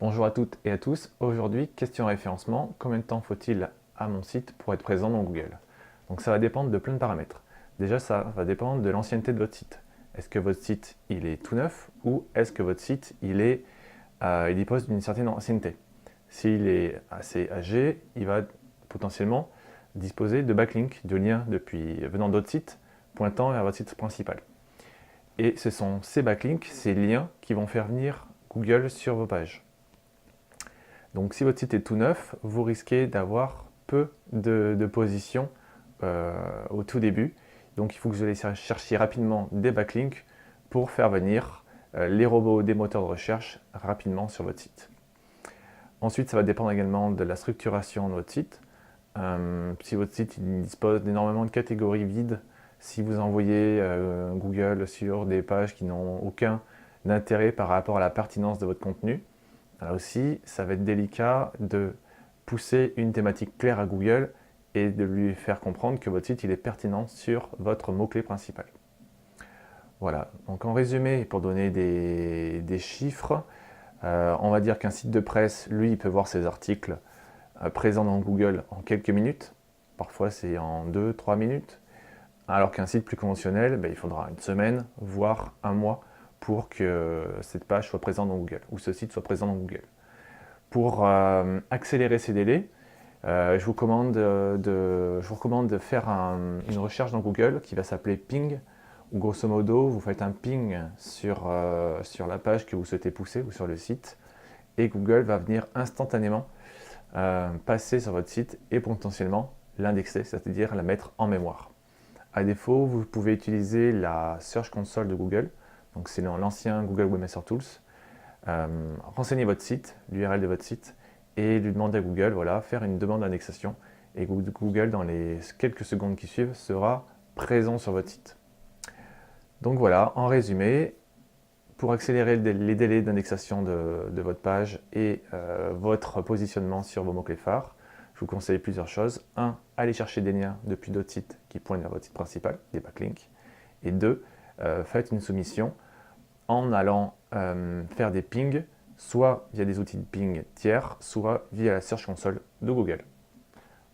Bonjour à toutes et à tous. Aujourd'hui, question référencement. Combien de temps faut-il à mon site pour être présent dans Google? Donc ça va dépendre de plein de paramètres. Déjà, ça va dépendre de l'ancienneté de votre site. Est-ce que votre site il est tout neuf ou est-ce que votre site il est euh, il dispose d'une certaine ancienneté? S'il est assez âgé, il va potentiellement disposer de backlinks, de liens depuis venant d'autres sites pointant vers votre site principal. Et ce sont ces backlinks, ces liens qui vont faire venir Google sur vos pages. Donc si votre site est tout neuf, vous risquez d'avoir peu de, positions euh, au tout début. Donc il faut que vous allez chercher rapidement des backlinks pour faire venir euh, les robots des moteurs de recherche rapidement sur votre site. Ensuite, ça va dépendre également de la structuration de votre site. Euh, si votre site dispose d'énormément de catégories vides, si vous envoyez Google sur des pages qui n'ont aucun intérêt par rapport à la pertinence de votre contenu, Là aussi, ça va être délicat de pousser une thématique claire à Google et de lui faire comprendre que votre site il est pertinent sur votre mot-clé principal. Voilà, donc en résumé, pour donner des, chiffres, euh, on va dire qu'un site de presse, lui, il peut voir ses articles euh, présents dans Google en quelques minutes. Parfois, c'est en 2-3 minutes. Alors qu'un site plus conventionnel, ben, il faudra une semaine, voire un mois pour que cette page soit présente dans Google, ou ce site soit présent dans Google. Pour euh, accélérer ces délais, euh, je, vous recommande de, je, vous recommande de, faire une recherche dans Google qui va s'appeler ping, où grosso modo, vous faites un ping sur, euh, sur la page que vous souhaitez pousser ou sur le site, et Google va venir instantanément passer sur votre site et potentiellement l'indexer, c'est-à-dire la mettre en mémoire. À défaut, vous pouvez utiliser la Search Console de Google, donc c'est l'ancien Google Webmaster Tools. Euh, renseignez votre site, l'URL de votre site, et lui demandez à Google, voilà, faire une demande d'indexation. Et Google, dans les quelques secondes qui suivent, sera présent sur votre site. Donc voilà, en résumé, pour accélérer les délais d'indexation de, votre page et euh, votre positionnement sur vos mots-clés phares, je vous conseille plusieurs choses. 1. Allez chercher des liens depuis d'autres sites qui pointent vers votre site principal, des backlinks. Et 2. Euh, faites une soumission en allant euh, faire des pings, soit via des outils de ping tiers, soit via la Search Console de Google.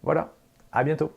Voilà, à bientôt